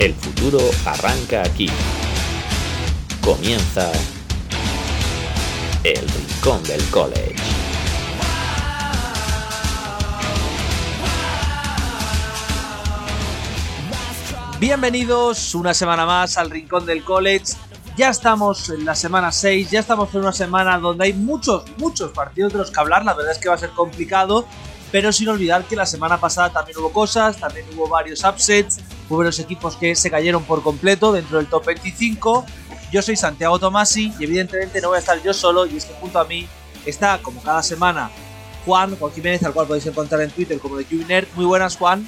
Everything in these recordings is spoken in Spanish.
El futuro arranca aquí. Comienza el Rincón del College. Bienvenidos una semana más al Rincón del College. Ya estamos en la semana 6, ya estamos en una semana donde hay muchos, muchos partidos de los que hablar. La verdad es que va a ser complicado, pero sin olvidar que la semana pasada también hubo cosas, también hubo varios upsets, hubo varios equipos que se cayeron por completo dentro del top 25. Yo soy Santiago Tomasi y evidentemente no voy a estar yo solo y es que junto a mí está, como cada semana, Juan, Juan Jiménez, al cual podéis encontrar en Twitter como de Junior. Muy buenas, Juan.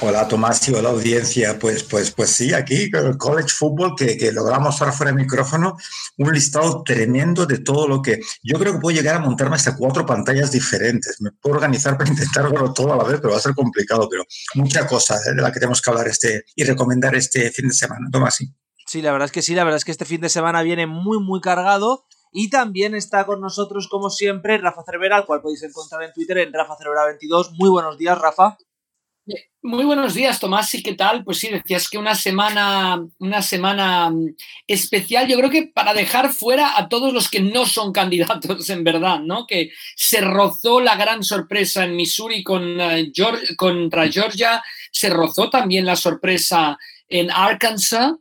Hola Tomás y hola audiencia. Pues, pues, pues sí, aquí el college football que, que logramos ahora fuera de micrófono un listado tremendo de todo lo que yo creo que puedo llegar a montarme hasta cuatro pantallas diferentes. Me puedo organizar para intentar verlo todo a la vez, pero va a ser complicado. Pero mucha cosa de la que tenemos que hablar este y recomendar este fin de semana. Tomás, sí. Sí, la verdad es que sí, la verdad es que este fin de semana viene muy, muy cargado. Y también está con nosotros, como siempre, Rafa Cervera, al cual podéis encontrar en Twitter en Rafa Cervera 22. Muy buenos días, Rafa. Muy buenos días, Tomás. ¿Y qué tal? Pues sí, decías que una semana, una semana mm, especial, yo creo que para dejar fuera a todos los que no son candidatos en verdad, ¿no? Que se rozó la gran sorpresa en Missouri con, Georgia, contra Georgia, se rozó también la sorpresa en Arkansas,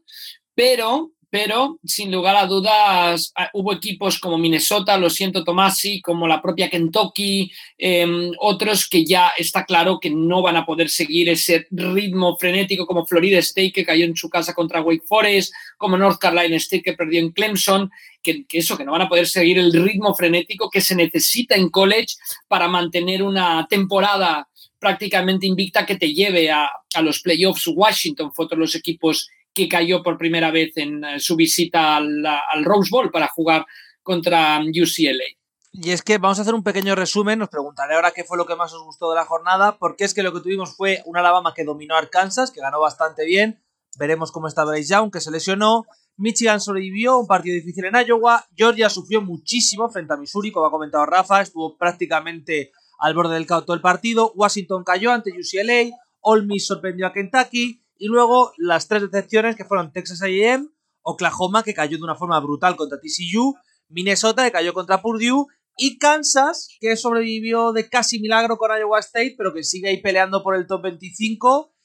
pero pero sin lugar a dudas ah, hubo equipos como Minnesota, lo siento Tomasi, como la propia Kentucky, eh, otros que ya está claro que no van a poder seguir ese ritmo frenético como Florida State que cayó en su casa contra Wake Forest, como North Carolina State que perdió en Clemson, que, que eso, que no van a poder seguir el ritmo frenético que se necesita en college para mantener una temporada prácticamente invicta que te lleve a, a los playoffs. Washington fue otro de los equipos que cayó por primera vez en eh, su visita al, Rose Bowl para jugar contra UCLA. Y es que vamos a hacer un pequeño resumen, os preguntaré ahora qué fue lo que más os gustó de la jornada, porque es que lo que tuvimos fue un Alabama que dominó a Arkansas, que ganó bastante bien, veremos cómo está Bryce Young, que se lesionó, Michigan sobrevivió, un partido difícil en Iowa, Georgia sufrió muchísimo frente a Missouri, como ha comentado Rafa, estuvo prácticamente al borde del caos todo el partido, Washington cayó ante UCLA, Ole Miss sorprendió a Kentucky, y luego las tres decepciones que fueron Texas A&M, Oklahoma que cayó de una forma brutal contra TCU, Minnesota que cayó contra Purdue y Kansas que sobrevivió de casi milagro con Iowa State pero que sigue ahí peleando por el top 25.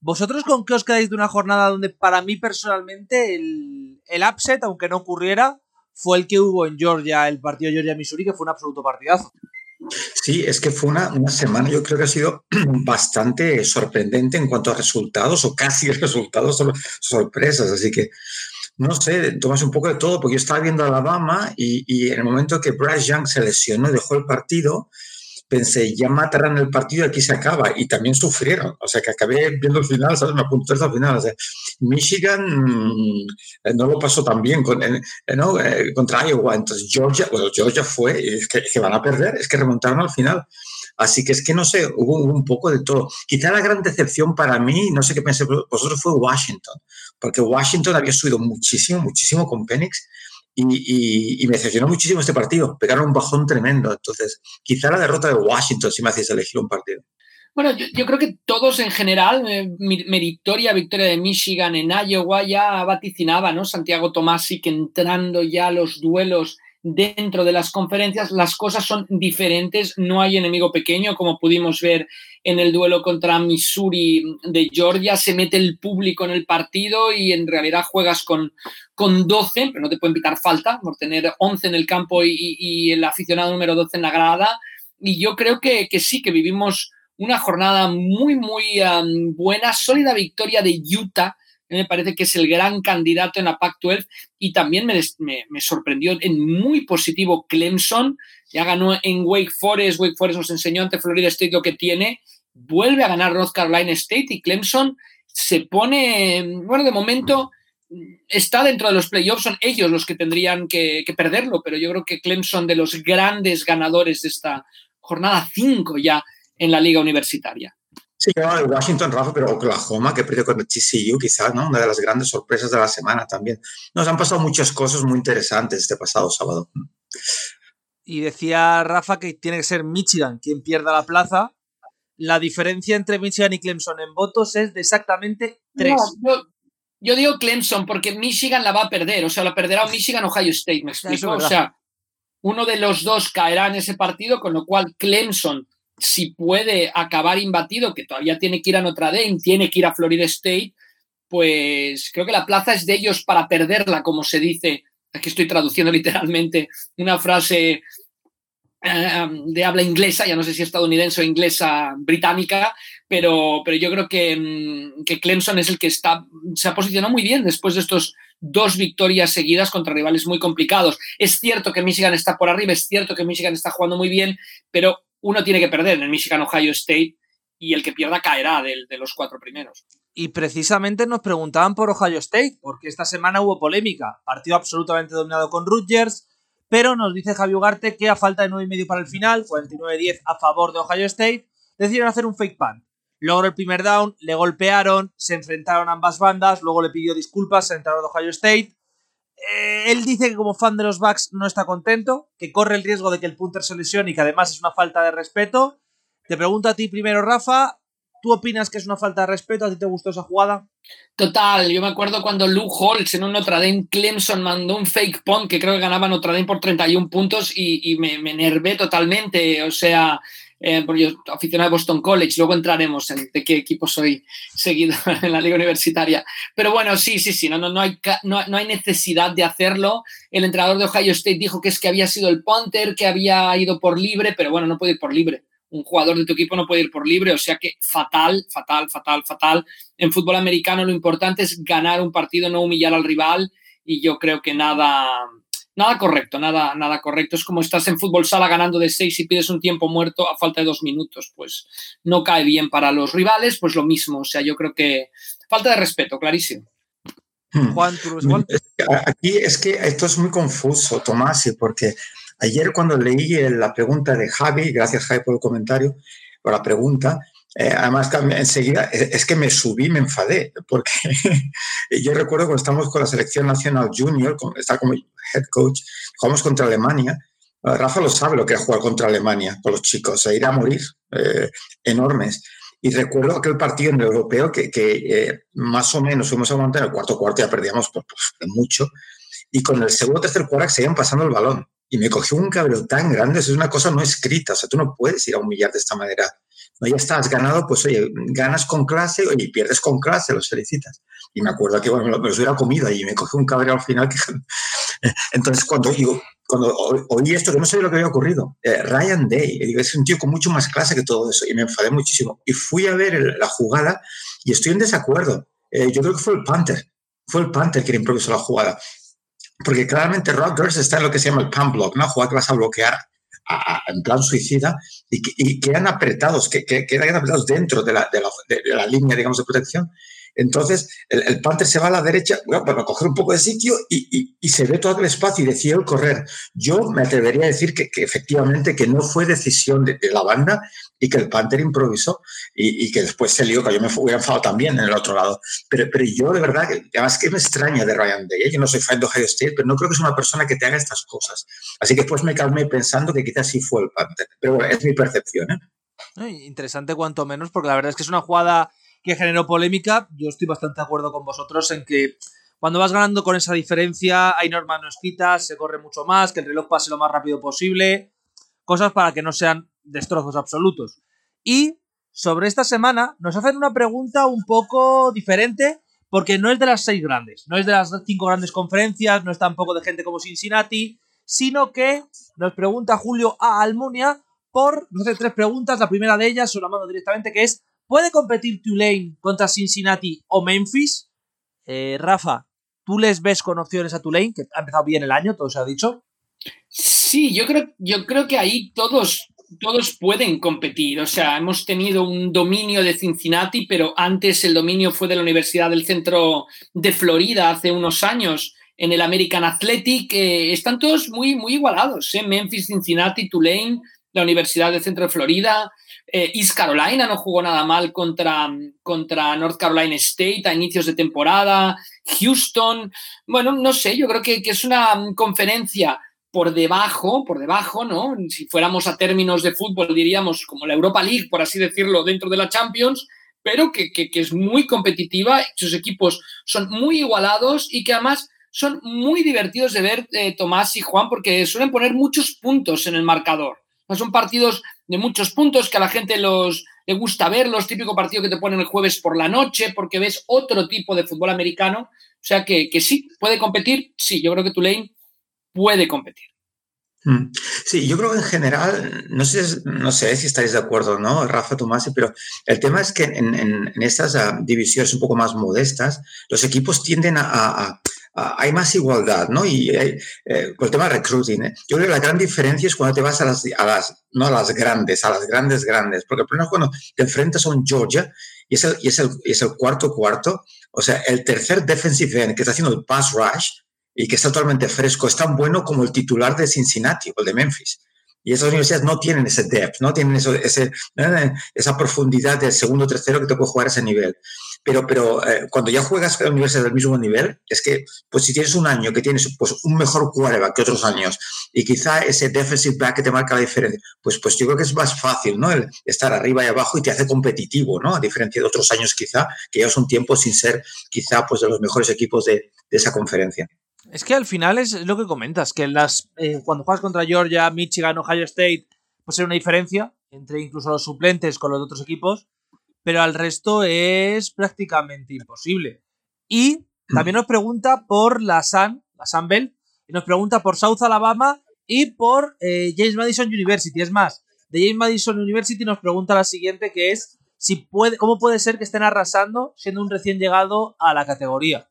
¿Vosotros con qué os quedáis de una jornada donde para mí personalmente el, el upset, aunque no ocurriera, fue el que hubo en Georgia, el partido Georgia-Missouri, que fue un absoluto partidazo? Sí, es que fue una, una, semana, yo creo que ha sido bastante sorprendente en cuanto a resultados o casi resultados, sorpresas. Así que, no sé, tomas un poco de todo, porque yo estaba viendo a Alabama y, y en el momento que Bryce Young se lesionó y dejó el partido, pensé, ya matarán el partido aquí se acaba. Y también sufrieron. O sea, que acabé viendo el final, ¿sabes? Me apunté al final. O sea, Michigan mmm, no lo pasó tan bien ¿no? eh, contra Iowa. Entonces, Georgia, bueno, Georgia fue, es que, van a perder, es que remontaron al final. Así que es que no sé, hubo, un poco de todo. Quizá la gran decepción para mí, no sé qué pensé vosotros, fue Washington. Porque Washington había subido muchísimo, muchísimo con Penix y, me decepcionó muchísimo este partido. Pegaron un bajón tremendo. Entonces, quizá la derrota de Washington si me hacéis elegir un partido. Bueno, yo, yo, creo que todos en general, eh, meritoria victoria de Michigan en Iowa, ya vaticinaba, ¿no? Santiago Tomasi que entrando ya a los duelos dentro de las conferencias las cosas son diferentes, no hay enemigo pequeño, como pudimos ver en el duelo contra Missouri de Georgia, se mete el público en el partido y en realidad juegas con, con 12, pero no te pueden pitar falta por tener 11 en el campo y, el aficionado número 12 en la grada. Y yo creo que, que sí, que vivimos una jornada muy, muy um, buena, sólida victoria de Utah me parece que es el gran candidato en la Pac-12 y también me, sorprendió en muy positivo Clemson, ya ganó en Wake Forest, Wake Forest nos enseñó ante Florida State lo que tiene, vuelve a ganar North Carolina State y Clemson se pone, bueno, de momento está dentro de los playoffs, son ellos los que tendrían que, que perderlo, pero yo creo que Clemson de los grandes ganadores de esta jornada 5 ya en la liga universitaria. Sí, no, Washington, Rafa, pero Oklahoma, que perdió con TCU, quizás, ¿no? Una de las grandes sorpresas de la semana también. Nos han pasado muchas cosas muy interesantes este pasado sábado. Y decía Rafa que tiene que ser Michigan quien pierda la plaza. la diferencia entre Michigan y Clemson en votos es de exactamente tres. yo, digo Clemson porque Michigan la va a perder, o sea, la perderá Michigan Ohio State, me explico. o sea, uno de los dos caerá en ese partido, con lo cual Clemson, si puede acabar imbatido, que todavía tiene que ir a Notre Dame, tiene que ir a Florida State, pues creo que la plaza es de ellos para perderla, como se dice. Aquí estoy traduciendo literalmente una frase eh, de habla inglesa, ya no sé si estadounidense o inglesa británica, pero, pero yo creo que, mm, que, Clemson es el que está, se ha posicionado muy bien después de estos dos victorias seguidas contra rivales muy complicados. Es cierto que Michigan está por arriba, es cierto que Michigan está jugando muy bien, pero uno tiene que perder en el Michigan Ohio State y el que pierda caerá de, de los cuatro primeros. Y precisamente nos preguntaban por Ohio State, porque esta semana hubo polémica. Partido absolutamente dominado con Rutgers, pero nos dice Javi Ugarte que a falta de 9 y medio para el final, 49-10 a favor de Ohio State, decidieron hacer un fake punt. Logró el primer down, le golpearon, se enfrentaron ambas bandas, luego le pidió disculpas, al entrenador de Ohio State. Eh, él dice que como fan de los Bucks no está contento, que corre el riesgo de que el punter se lesione y que además es una falta de respeto. Te pregunto a ti primero, Rafa, ¿tú opinas que es una falta de respeto? ¿A ti te gustó esa jugada? Total, yo me acuerdo cuando Luke Holtz en un Notre Dame Clemson mandó un fake punt que creo que ganaba Notre Dame por 31 puntos y, me, me enervé totalmente. O sea, eh, porque yo aficionado a Boston College, luego entraremos en de qué equipo soy seguido en la liga universitaria. Pero bueno, sí, sí, sí, no, no, no, hay, no, hay necesidad de hacerlo. El entrenador de Ohio State dijo que es que había sido el punter, que había ido por libre, pero bueno, no puede ir por libre. Un jugador de tu equipo no puede ir por libre, o sea que fatal, fatal, fatal, fatal. En fútbol americano lo importante es ganar un partido, no humillar al rival y yo creo que nada, Nada correcto, nada, nada correcto. Es como estás en fútbol sala ganando de seis y pides un tiempo muerto a falta de dos minutos. Pues no cae bien para los rivales, pues lo mismo. O sea, yo creo que falta de respeto, clarísimo. Hmm. Juan, Aquí es que esto es muy confuso, Tomás, porque ayer cuando leí la pregunta de Javi, gracias Javi por el comentario, por la pregunta, eh, además, enseguida es que me subí, me enfadé, porque yo recuerdo cuando estábamos con la selección nacional junior, está como head coach, jugamos contra Alemania. Rafa lo sabe lo que es jugar contra Alemania con los chicos, e ir a morir eh, enormes. Y recuerdo aquel partido en el europeo que, eh, más o menos fuimos a montar en el cuarto cuarto, ya perdíamos por, mucho, y con el segundo tercer cuarto seguían pasando el balón. Y me cogió un cabrón tan grande, eso es una cosa no escrita, o sea, tú no puedes ir a humillar de esta manera ya estás ganado, pues oye, ganas con clase, oye, pierdes con clase, los felicitas. Y me acuerdo que, bueno, me los hubiera comido y me cogí un cabreo al final. Que... Entonces, cuando, digo, cuando oí esto, que no sabía lo que había ocurrido, eh, Ryan Day, digo, es un tío con mucho más clase que todo eso, y me enfadé muchísimo. Y fui a ver la jugada y estoy en desacuerdo. Eh, yo creo que fue el Panther, fue el Panther quien improvisó la jugada. Porque claramente Rutgers está en lo que se llama el pump block, ¿no? Jugada que vas a bloquear en plan suicida y, que, quedan apretados, que, quedan apretados dentro de la, de la, de la línea, digamos, de protección entonces, el, Panther se va a la derecha bueno, para coger un poco de sitio y, se ve todo el espacio y decidió correr. Yo me atrevería a decir que, efectivamente que no fue decisión de, la banda y que el Panther improvisó y, que después se lió, que yo me hubiera enfadado también en el otro lado. Pero, pero yo de verdad, además que me extraña de Ryan Day, ¿eh? yo no soy fan de Ohio State, pero no creo que es una persona que te haga estas cosas. Así que después me calmé pensando que quizás sí fue el Panther. Pero bueno, es mi percepción. ¿eh? Interesante cuanto menos, porque la verdad es que es una jugada que generó polémica. Yo estoy bastante de acuerdo con vosotros en que cuando vas ganando con esa diferencia hay normas no escritas, se corre mucho más, que el reloj pase lo más rápido posible, cosas para que no sean destrozos absolutos. Y sobre esta semana nos hacen una pregunta un poco diferente porque no es de las seis grandes, no es de las cinco grandes conferencias, no es tampoco de gente como Cincinnati, sino que nos pregunta Julio A. Almunia por, nos hace tres preguntas, la primera de ellas, se la mando directamente, que es ¿Puede competir Tulane contra Cincinnati o Memphis? Eh, Rafa, ¿tú les ves con opciones a Tulane? Que ha empezado bien el año, todo se ha dicho. Sí, yo creo, yo creo que ahí todos, todos pueden competir. O sea, hemos tenido un dominio de Cincinnati, pero antes el dominio fue de la Universidad del Centro de Florida hace unos años en el American Athletic. están todos muy, muy igualados. ¿eh? Memphis, Cincinnati, Tulane, la Universidad del Centro de Florida. Eh, East Carolina no jugó nada mal contra, contra North Carolina State a inicios de temporada. Houston, bueno, no sé, yo creo que, es una conferencia por debajo, por debajo, ¿no? Si fuéramos a términos de fútbol, diríamos como la Europa League, por así decirlo, dentro de la Champions, pero que, es muy competitiva, sus equipos son muy igualados y que además son muy divertidos de ver eh, Tomás y Juan porque suelen poner muchos puntos en el marcador. Son partidos de muchos puntos que a la gente los, le gusta ver, los típicos partidos que te ponen el jueves por la noche porque ves otro tipo de fútbol americano. O sea que, que sí, puede competir, sí, yo creo que Tulane puede competir. Mm. Sí, yo creo que en general, no sé, no sé si estáis de acuerdo, ¿no? Rafa Tomasi, pero el tema es que en, en, estas ah, divisiones un poco más modestas, los equipos tienden a, hay más igualdad, ¿no? Y eh, con el tema de recruiting, ¿eh? yo creo que la gran diferencia es cuando te vas a las, a las, no a las grandes, a las grandes, grandes, porque el problema es cuando te enfrentas a un Georgia y es el, y es el, y es el cuarto cuarto, o sea, el tercer defensive end que está haciendo el pass rush, y que está totalmente fresco, es tan bueno como el titular de Cincinnati o el de Memphis. Y esas universidades no tienen ese depth, no tienen eso, ese, eh, esa profundidad del segundo tercero que te puede jugar a ese nivel. Pero, pero eh, cuando ya juegas a universidades del mismo nivel, es que, pues si tienes un año que tienes pues, un mejor quarterback que otros años y quizá ese defensive back que te marca la diferencia, pues, pues yo creo que es más fácil, ¿no? El estar arriba y abajo y te hace competitivo, ¿no? A diferencia de otros años quizá, que ya son tiempos sin ser quizá pues de los mejores equipos de, de esa conferencia. Es que al final es lo que comentas, que las eh, cuando juegas contra Georgia, Michigan, Ohio State, pues hay una diferencia entre incluso los suplentes con los otros equipos, pero al resto es prácticamente imposible. Y también nos pregunta por la San, la San Bell, y nos pregunta por South Alabama y por eh, James Madison University. Es más, de James Madison University nos pregunta la siguiente, que es si puede, cómo puede ser que estén arrasando siendo un recién llegado a la categoría.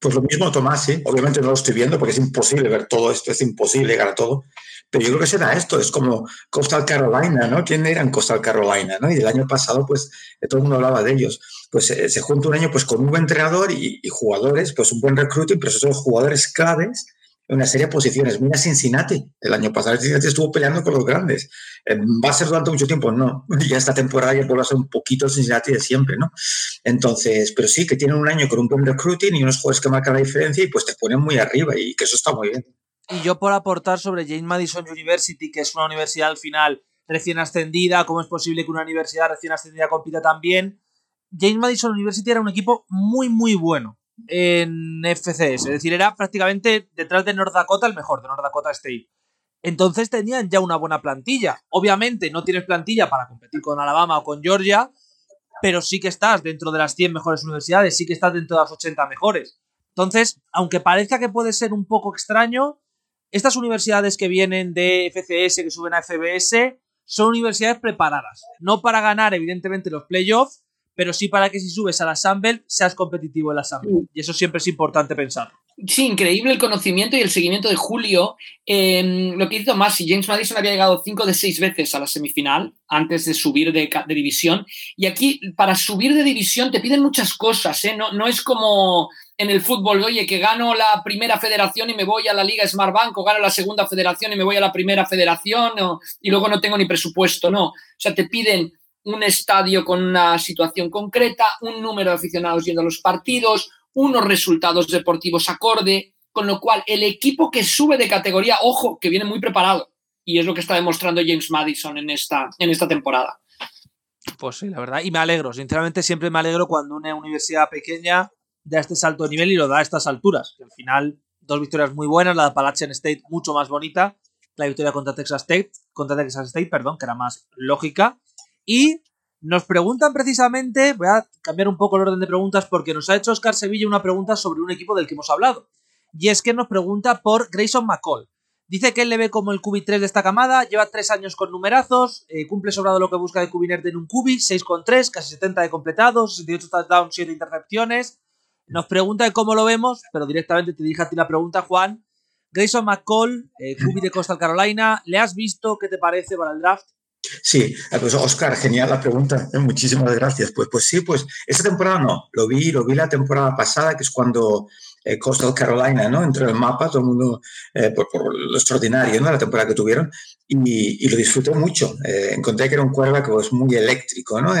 Pues lo mismo Tomás, sí. Obviamente no lo estoy viendo porque es imposible ver todo esto, es imposible llegar a todo. Pero yo creo que será esto, es como Coastal Carolina, ¿no? ¿Quién era en Coastal Carolina, ¿no? Y el año pasado, pues, todo el mundo hablaba de ellos. Pues eh, se junta un año pues con un buen entrenador y, jugadores, pues un buen recruiting, pero esos son jugadores claves una serie de posiciones. Mira Cincinnati, el año pasado Cincinnati estuvo peleando con los grandes. Eh, ¿Va a ser durante mucho tiempo? No. Ya esta temporada ya vuelve a ser un poquito el Cincinnati de siempre, ¿no? Entonces, pero sí, que tienen un año con un buen recruiting y unos jugadores que marcan la diferencia y pues te ponen muy arriba y que eso está muy bien. Y yo por aportar sobre James Madison University, que es una universidad al final recién ascendida, ¿cómo es posible que una universidad recién ascendida compita tan bien? James Madison University era un equipo muy, muy bueno en FCS. Es decir, era prácticamente detrás de North Dakota el mejor, de North Dakota State. Entonces tenían ya una buena plantilla. Obviamente no tienes plantilla para competir con Alabama o con Georgia, pero sí que estás dentro de las 100 mejores universidades, sí que estás dentro de las 80 mejores. Entonces, aunque parezca que puede ser un poco extraño, estas universidades que vienen de FCS, que suben a FBS, son universidades preparadas. No para ganar, evidentemente, los playoffs, pero sí para que si subes a la Sandbell seas competitivo en la Sandbell. Y eso siempre es importante pensar. Sí, increíble el conocimiento y el seguimiento de Julio. Em, lo que hizo más, si James Madison había llegado cinco de seis veces a la semifinal antes de subir de, división. Y aquí, para subir de división, te piden muchas cosas. ¿eh? No, no es como en el fútbol, oye, que gano la primera federación y me voy a la Liga Smart Bank, o gano la segunda federación y me voy a la primera federación, y luego no tengo ni presupuesto. No. O sea, te piden un estadio con una situación concreta, un número de aficionados yendo a los partidos, unos resultados deportivos acorde, con lo cual el equipo que sube de categoría, ojo, que viene muy preparado. Y es lo que está demostrando James Madison en esta, en esta temporada. Pues sí, la verdad. Y me alegro, sinceramente siempre me alegro cuando una universidad pequeña da este salto de nivel y lo da a estas alturas. Al final, dos victorias muy buenas, la de Appalachian State mucho más bonita, la victoria contra Texas State, contra Texas State, perdón, que era más lógica. Y nos preguntan precisamente, voy a cambiar un poco el orden de preguntas porque nos ha hecho Oscar Sevilla una pregunta sobre un equipo del que hemos hablado. Y es que nos pregunta por Grayson McCall. Dice que él le ve como el QB3 de esta camada, lleva tres años con numerazos, eh, cumple sobrado lo que busca de QB en un QB, 6,3, casi 70 de completados, 68 touchdowns, 7 intercepciones. Nos pregunta de cómo lo vemos, pero directamente te dije a ti la pregunta, Juan. Grayson McCall, eh, QB de Coastal Carolina, ¿le has visto? ¿Qué te parece para el draft? Sí, eh, pues Oscar, genial la pregunta, eh, muchísimas gracias. Pues, pues sí, pues esta temporada no, lo vi, lo vi la temporada pasada, que es cuando eh, Coastal Carolina, ¿no? Entró en el mapa, todo el mundo, por, lo extraordinario, ¿no? La temporada que tuvieron, y, lo disfruté mucho. encontré que era un que pues, muy eléctrico, ¿no?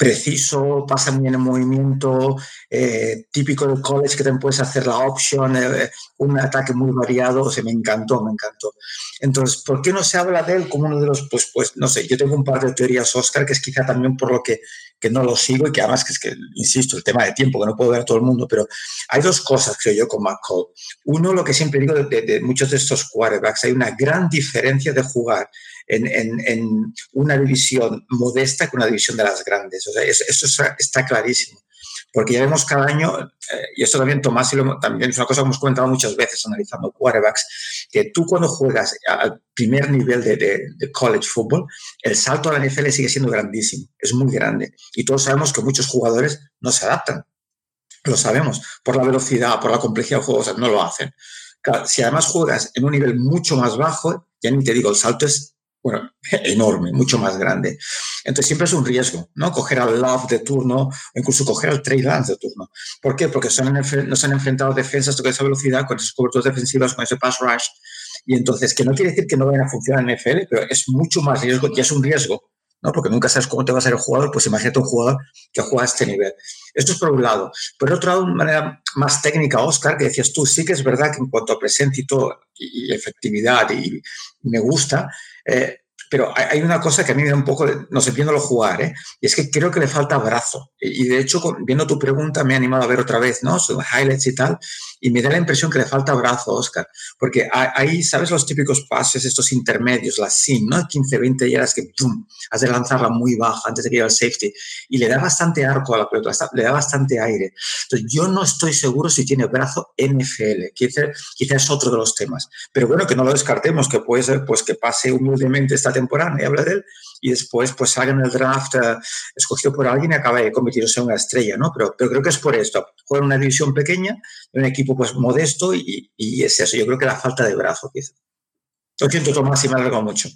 Preciso, pasa muy en movimiento, eh, típico del college que también puedes hacer la option, eh, un ataque muy variado, o sea, me encantó, me encantó. Entonces, ¿por qué no se habla de él como uno de los, pues, pues, no sé, yo tengo un par de teorías, Oscar, que es quizá también por lo que, que no lo sigo y que además que es que, insisto, el tema de tiempo, que no puedo ver a todo el mundo, pero hay dos cosas, creo yo, con McCall. Uno, lo que siempre digo de, de muchos de estos quarterbacks, hay una gran diferencia de jugar en, una división modesta que una división de las grandes. O sea, eso, está, clarísimo. Porque ya vemos cada año, eh, y esto también Tomás y lo, también es una cosa que hemos comentado muchas veces analizando quarterbacks, que tú cuando juegas al primer nivel de, de, college football, el salto a la NFL sigue siendo grandísimo, es muy grande. Y todos sabemos que muchos jugadores no se adaptan. Lo sabemos, por la velocidad, por la complejidad del juego, o sea, no lo hacen. si además juegas en un nivel mucho más bajo, ya ni te digo, el salto es bueno, enorme, mucho más grande. Entonces siempre es un riesgo, ¿no? Coger al Love de turno incluso coger al Trey Lance de turno. ¿Por qué? Porque son nos han enfrentado defensas con esa velocidad, con esas coberturas defensivas, con ese pass rush. Y entonces, que no quiere decir que no vayan a funcionar en NFL, pero es mucho más riesgo, y es un riesgo, ¿no? Porque nunca sabes cómo te va a ser el jugador, pues imagínate un jugador que juega a este nivel. Esto es por un lado. Por otro lado, de manera más técnica, Oscar, que decías tú, sí que es verdad que en cuanto a presencia y todo, y efectividad, y me gusta, eh, pero hay una cosa que a mí me da un poco, no sé, viéndolo jugar, ¿eh? y es que creo que le falta brazo. Y de hecho, viendo tu pregunta, me he animado a ver otra vez, ¿no? Sus highlights y tal, y me da la impresión que le falta brazo, Oscar, porque ahí, ¿sabes los típicos pases, estos intermedios, las sin, ¿no? 15, 20 yardas que ¡pum! has de lanzarla muy baja antes de que llegue al safety, y le da bastante arco a la pelota, le da bastante aire. Entonces, yo no estoy seguro si tiene brazo NFL, quizás quizá es otro de los temas, pero bueno, que no lo descartemos, que puede ser pues que pase humildemente esta temporada y habla de él, y después pues salga en el draft eh, escogido por alguien y acabe de convertirse en una estrella, ¿no? Pero, pero creo que es por esto. Juega en una división pequeña, en un equipo pues modesto y, y, es eso. Yo creo que la falta de brazo, quizá. Lo siento, Tomás, si me alargo mucho.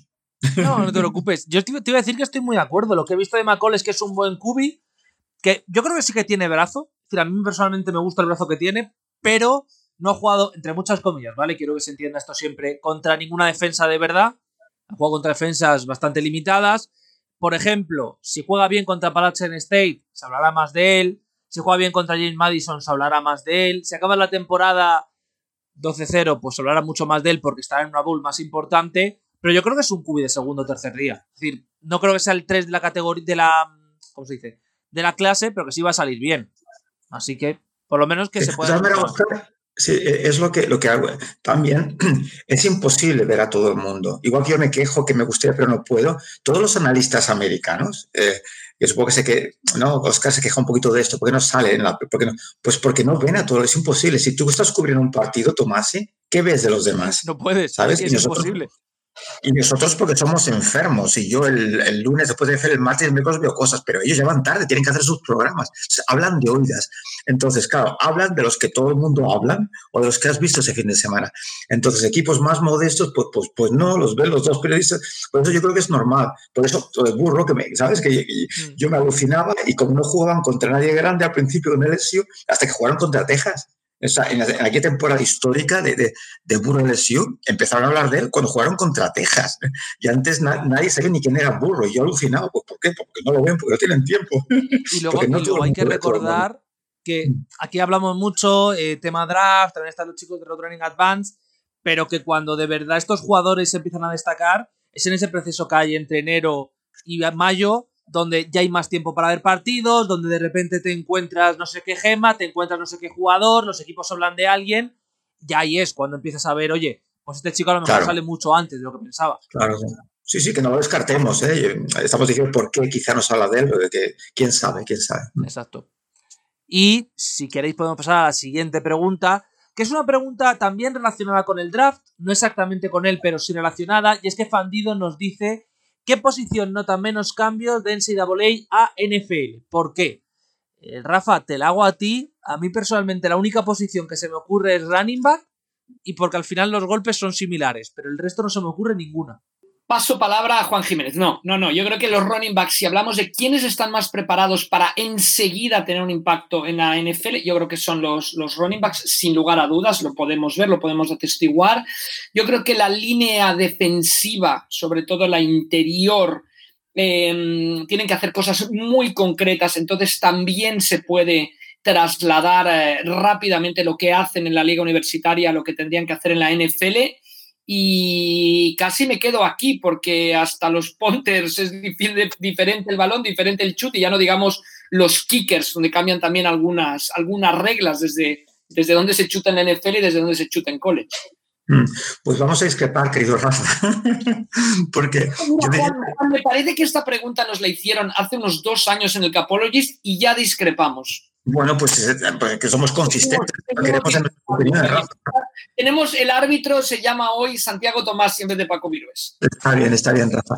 No, no te preocupes. Yo te, iba a decir que estoy muy de acuerdo. Lo que he visto de McCall es que es un buen cubi, que yo creo que sí que tiene brazo. Decir, a mí personalmente me gusta el brazo que tiene, pero no ha jugado, entre muchas comillas, ¿vale? Quiero que se entienda esto siempre, contra ninguna defensa de verdad. Ha jugado contra defensas bastante limitadas. Por ejemplo, si juega bien contra Palachen State, se hablará más de él. Si juega bien contra James Madison, se hablará más de él. Si acaba la temporada 12-0, pues se hablará mucho más de él porque estará en una bowl más importante. Pero yo creo que es un cubi de segundo o tercer día. Es decir, no creo que sea el 3 de la categoría, de la. ¿Cómo se dice? De la clase, pero que sí va a salir bien. Así que, por lo menos que se pueda. Sí, e, es lo que, lo que hago. También es imposible ver a todo el mundo. Igual que yo me quejo que me gustaría, pero no puedo. Todos los analistas americanos, eh, yo supongo que sé que, ¿no? Oscar se queja un poquito de esto. ¿Por qué no sale en la.? Por no? Pues porque no ven a todo. Es imposible. Si tú estás cubriendo un partido, Tomasi, ¿qué ves de los demás? No puedes. ¿Sabes? Es imposible. Y nosotros porque somos enfermos y yo el, lunes después de hacer el martes el miércoles veo cosas, pero ellos ya van tarde, tienen que hacer sus programas, hablan de oídas. Entonces, claro, hablan de los que todo el mundo hablan o de los que has visto ese fin de semana. Entonces, equipos más modestos, pues, pues, pues no, los ven los dos periodistas. Por eso yo creo que es normal. Por eso, el burro, que me, ¿sabes? Que mm. yo me alucinaba y como no jugaban contra nadie grande al principio de LSU, hasta que jugaron contra Texas en, aquella temporada histórica de, de, de Burro LSU, empezaron a hablar de él cuando jugaron contra Texas. Y antes nadie sabía ni quién era Burro. Y yo alucinado, pues ¿por qué? Porque no lo ven, porque no tienen tiempo. Y luego, hay que recordar que mm. aquí hablamos mucho, eh, tema draft, también están los chicos de Road Running Advance, pero que cuando de verdad estos jugadores se empiezan a destacar, es en ese proceso que hay entre enero y mayo, donde ya hay más tiempo para ver partidos, donde de repente te encuentras no sé qué gema, te encuentras no sé qué jugador, los equipos hablan de alguien, ya ahí es cuando empiezas a ver, oye, pues este chico a lo mejor sale mucho antes de lo que pensaba. Claro, sí, sí, que no lo descartemos, ¿eh? Estamos diciendo por qué quizá nos habla de él, de que quién sabe, quién sabe. Exacto. Y si queréis podemos pasar a la siguiente pregunta, que es una pregunta también relacionada con el draft, no exactamente con él, pero sí relacionada, y es que Fandido nos dice ¿Qué posición nota menos cambios de NCAA a NFL? ¿Por qué? Eh, Rafa, te la hago a ti. A mí personalmente la única posición que se me ocurre es running back y porque al final los golpes son similares, pero el resto no se me ocurre ninguna paso palabra a Juan Jiménez. No, no, no. Yo creo que los running backs, si hablamos de quiénes están más preparados para enseguida tener un impacto en la NFL, yo creo que son los, los running backs, sin lugar a dudas. Lo podemos ver, lo podemos atestiguar. Yo creo que la línea defensiva, sobre todo la interior, em, tienen que hacer cosas muy concretas, entonces también se puede trasladar eh, rápidamente lo que hacen en la liga universitaria lo que tendrían que hacer en la NFL. Y casi me quedo aquí porque hasta los punters es diferente el balón, diferente el chute, y ya no digamos los kickers, donde cambian también algunas, algunas reglas desde, desde donde se chuta en la NFL y desde donde se chuta en college. Mm, pues vamos a discrepar, querido Rafa, porque me... parece que esta pregunta nos la hicieron hace unos dos años en el Capologist y ya discrepamos. Bueno, pues, eh, pues, que somos consistentes. Tenemos, el árbitro, se llama hoy Santiago Tomás en vez de Paco Virués. Está bien, está bien, Rafa.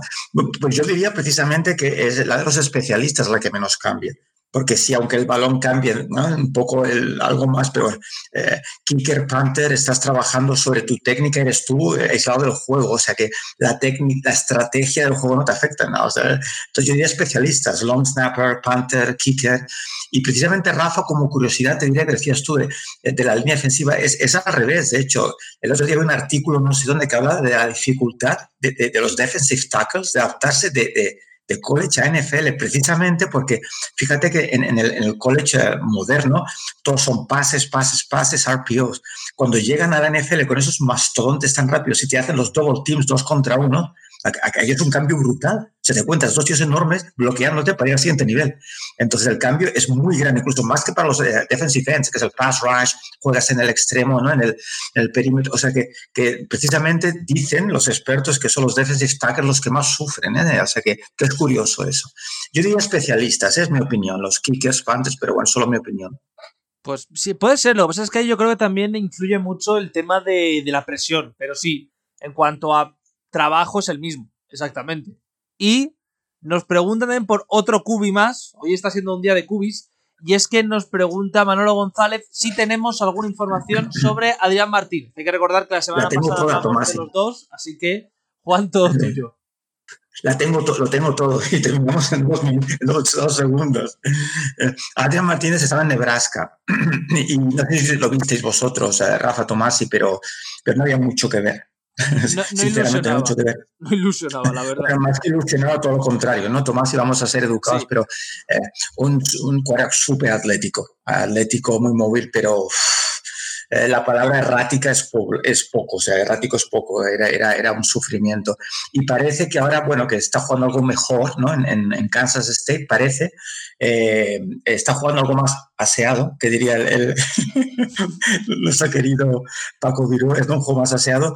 Pues yo diría precisamente que es la de los especialistas la que menos cambia porque sí, aunque el balón cambie un poco el, algo más, pero eh, Kicker Panther, estás trabajando sobre tu técnica, eres tú eh, aislado del juego, o sea que la técnica, la estrategia del juego no te afecta, ¿no? entonces yo diría especialistas, long snapper, Panther, Kicker, y precisamente Rafa, como curiosidad, te diría que decías tú de, de la línea defensiva, es, es, al revés, de hecho, el otro día vi un artículo, no sé dónde, que habla de la dificultad de, de, los defensive tackles, de adaptarse de de college a NFL, precisamente porque fíjate que en, el, el, college eh, moderno todos son pases, pases, pases, RPOs. Cuando llegan a la NFL con esos mastodontes tan rápidos y te hacen los double teams dos contra uno, Aquí es un cambio brutal. Se te cuentas dos tíos enormes bloqueándote para ir al siguiente nivel. Entonces el cambio es muy grande, incluso más que para los eh, defensive ends, que es el pass rush, juegas en el extremo, ¿no? en, el, el perímetro. O sea que, que, precisamente dicen los expertos que son los defensive tackles los que más sufren. ¿eh? O sea que, que, es curioso eso. Yo diría especialistas, ¿eh? es mi opinión, los kickers, panthers, pero bueno, solo mi opinión. Pues sí, puede ser. Lo que pasa es que yo creo que también influye mucho el tema de, de la presión. Pero sí, en cuanto a trabajo es el mismo, exactamente. Y nos preguntan también por otro cubi más, hoy está siendo un día de cubis, y es que nos pregunta Manolo González si tenemos alguna información sobre Adrián Martín. Hay que recordar que la semana pasada hablamos de los dos, así que Juan, todo tuyo. La tengo lo tengo todo y terminamos en dos, segundos. Eh, Adrián Martínez estaba en Nebraska y no sé si lo visteis vosotros, eh, Rafa Tomasi, pero, pero no había mucho que ver. No, Sinceramente, mucho que ver. No ilusionaba, la verdad. más que ilusionaba, todo lo contrario, ¿no? Tomás íbamos a ser educados, pero eh, un, un súper atlético, atlético, muy móvil, pero eh, la palabra errática es, es, poco, o sea, errático es poco, era, era, era, un sufrimiento. Y parece que ahora, bueno, que está jugando algo mejor, ¿no? En, en, Kansas State, parece, eh, está jugando algo más aseado, que diría el, nuestro querido Paco Virú, es un juego más aseado,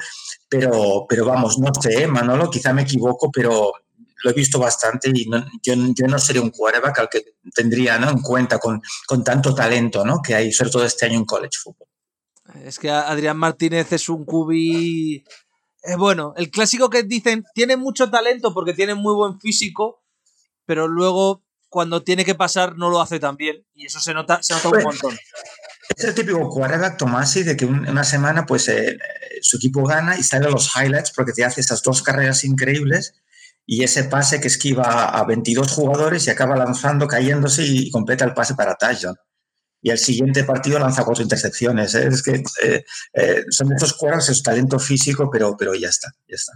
pero, pero vamos, no sé, Manolo, quizá me equivoco, pero lo he visto bastante y yo, yo, no sería un quarterback al que tendría ¿no? en cuenta con, con tanto talento ¿no? que hay, sobre todo este año en college football. Es que Adrián Martínez es un cubi. Eh, bueno, el clásico que dicen tiene mucho talento porque tiene muy buen físico, pero luego cuando tiene que pasar no lo hace tan bien. Y eso se nota, se nota un montón. Es el típico quarterback Tomasi de que una semana pues eh, su equipo gana y sale los highlights porque te hace esas dos carreras increíbles y ese pase que esquiva a 22 jugadores y acaba lanzando, cayéndose y completa el pase para touchdown y el siguiente partido lanza cuatro intercepciones. ¿eh? Es que eh, son estos cuadros, es talento físico, pero, pero ya está, ya está.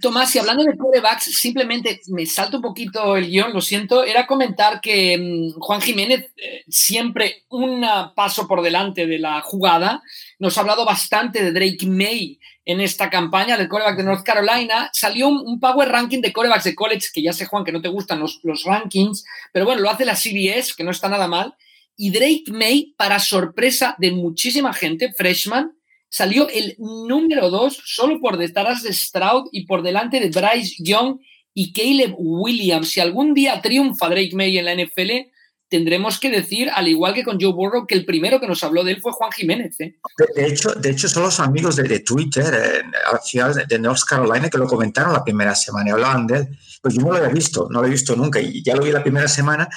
Tomás, y hablando de quarterbacks, simplemente me salto un poquito el guion, lo siento, era comentar que mm, Juan Jiménez, siempre un paso por delante de la jugada, nos ha hablado bastante de Drake May en esta campaña del quarterback de North Carolina. Salió un, power ranking de quarterbacks de college, que ya sé, Juan, que no te gustan los, los rankings, pero bueno, lo hace la CBS, que no está nada mal, y Drake May, para sorpresa de muchísima gente, freshman, salió el número dos solo por detrás de Stroud y por delante de Bryce Young y Caleb Williams. Si algún día triunfa Drake May en la NFL, tendremos que decir, al igual que con Joe Burrow, que el primero que nos habló de él fue Juan Jiménez. ¿eh? De, hecho, de hecho, son los amigos de, Twitter eh, de North Carolina que lo comentaron la primera semana y hablaban de él. Pues yo no lo había visto, no lo he visto nunca y ya lo vi la primera semana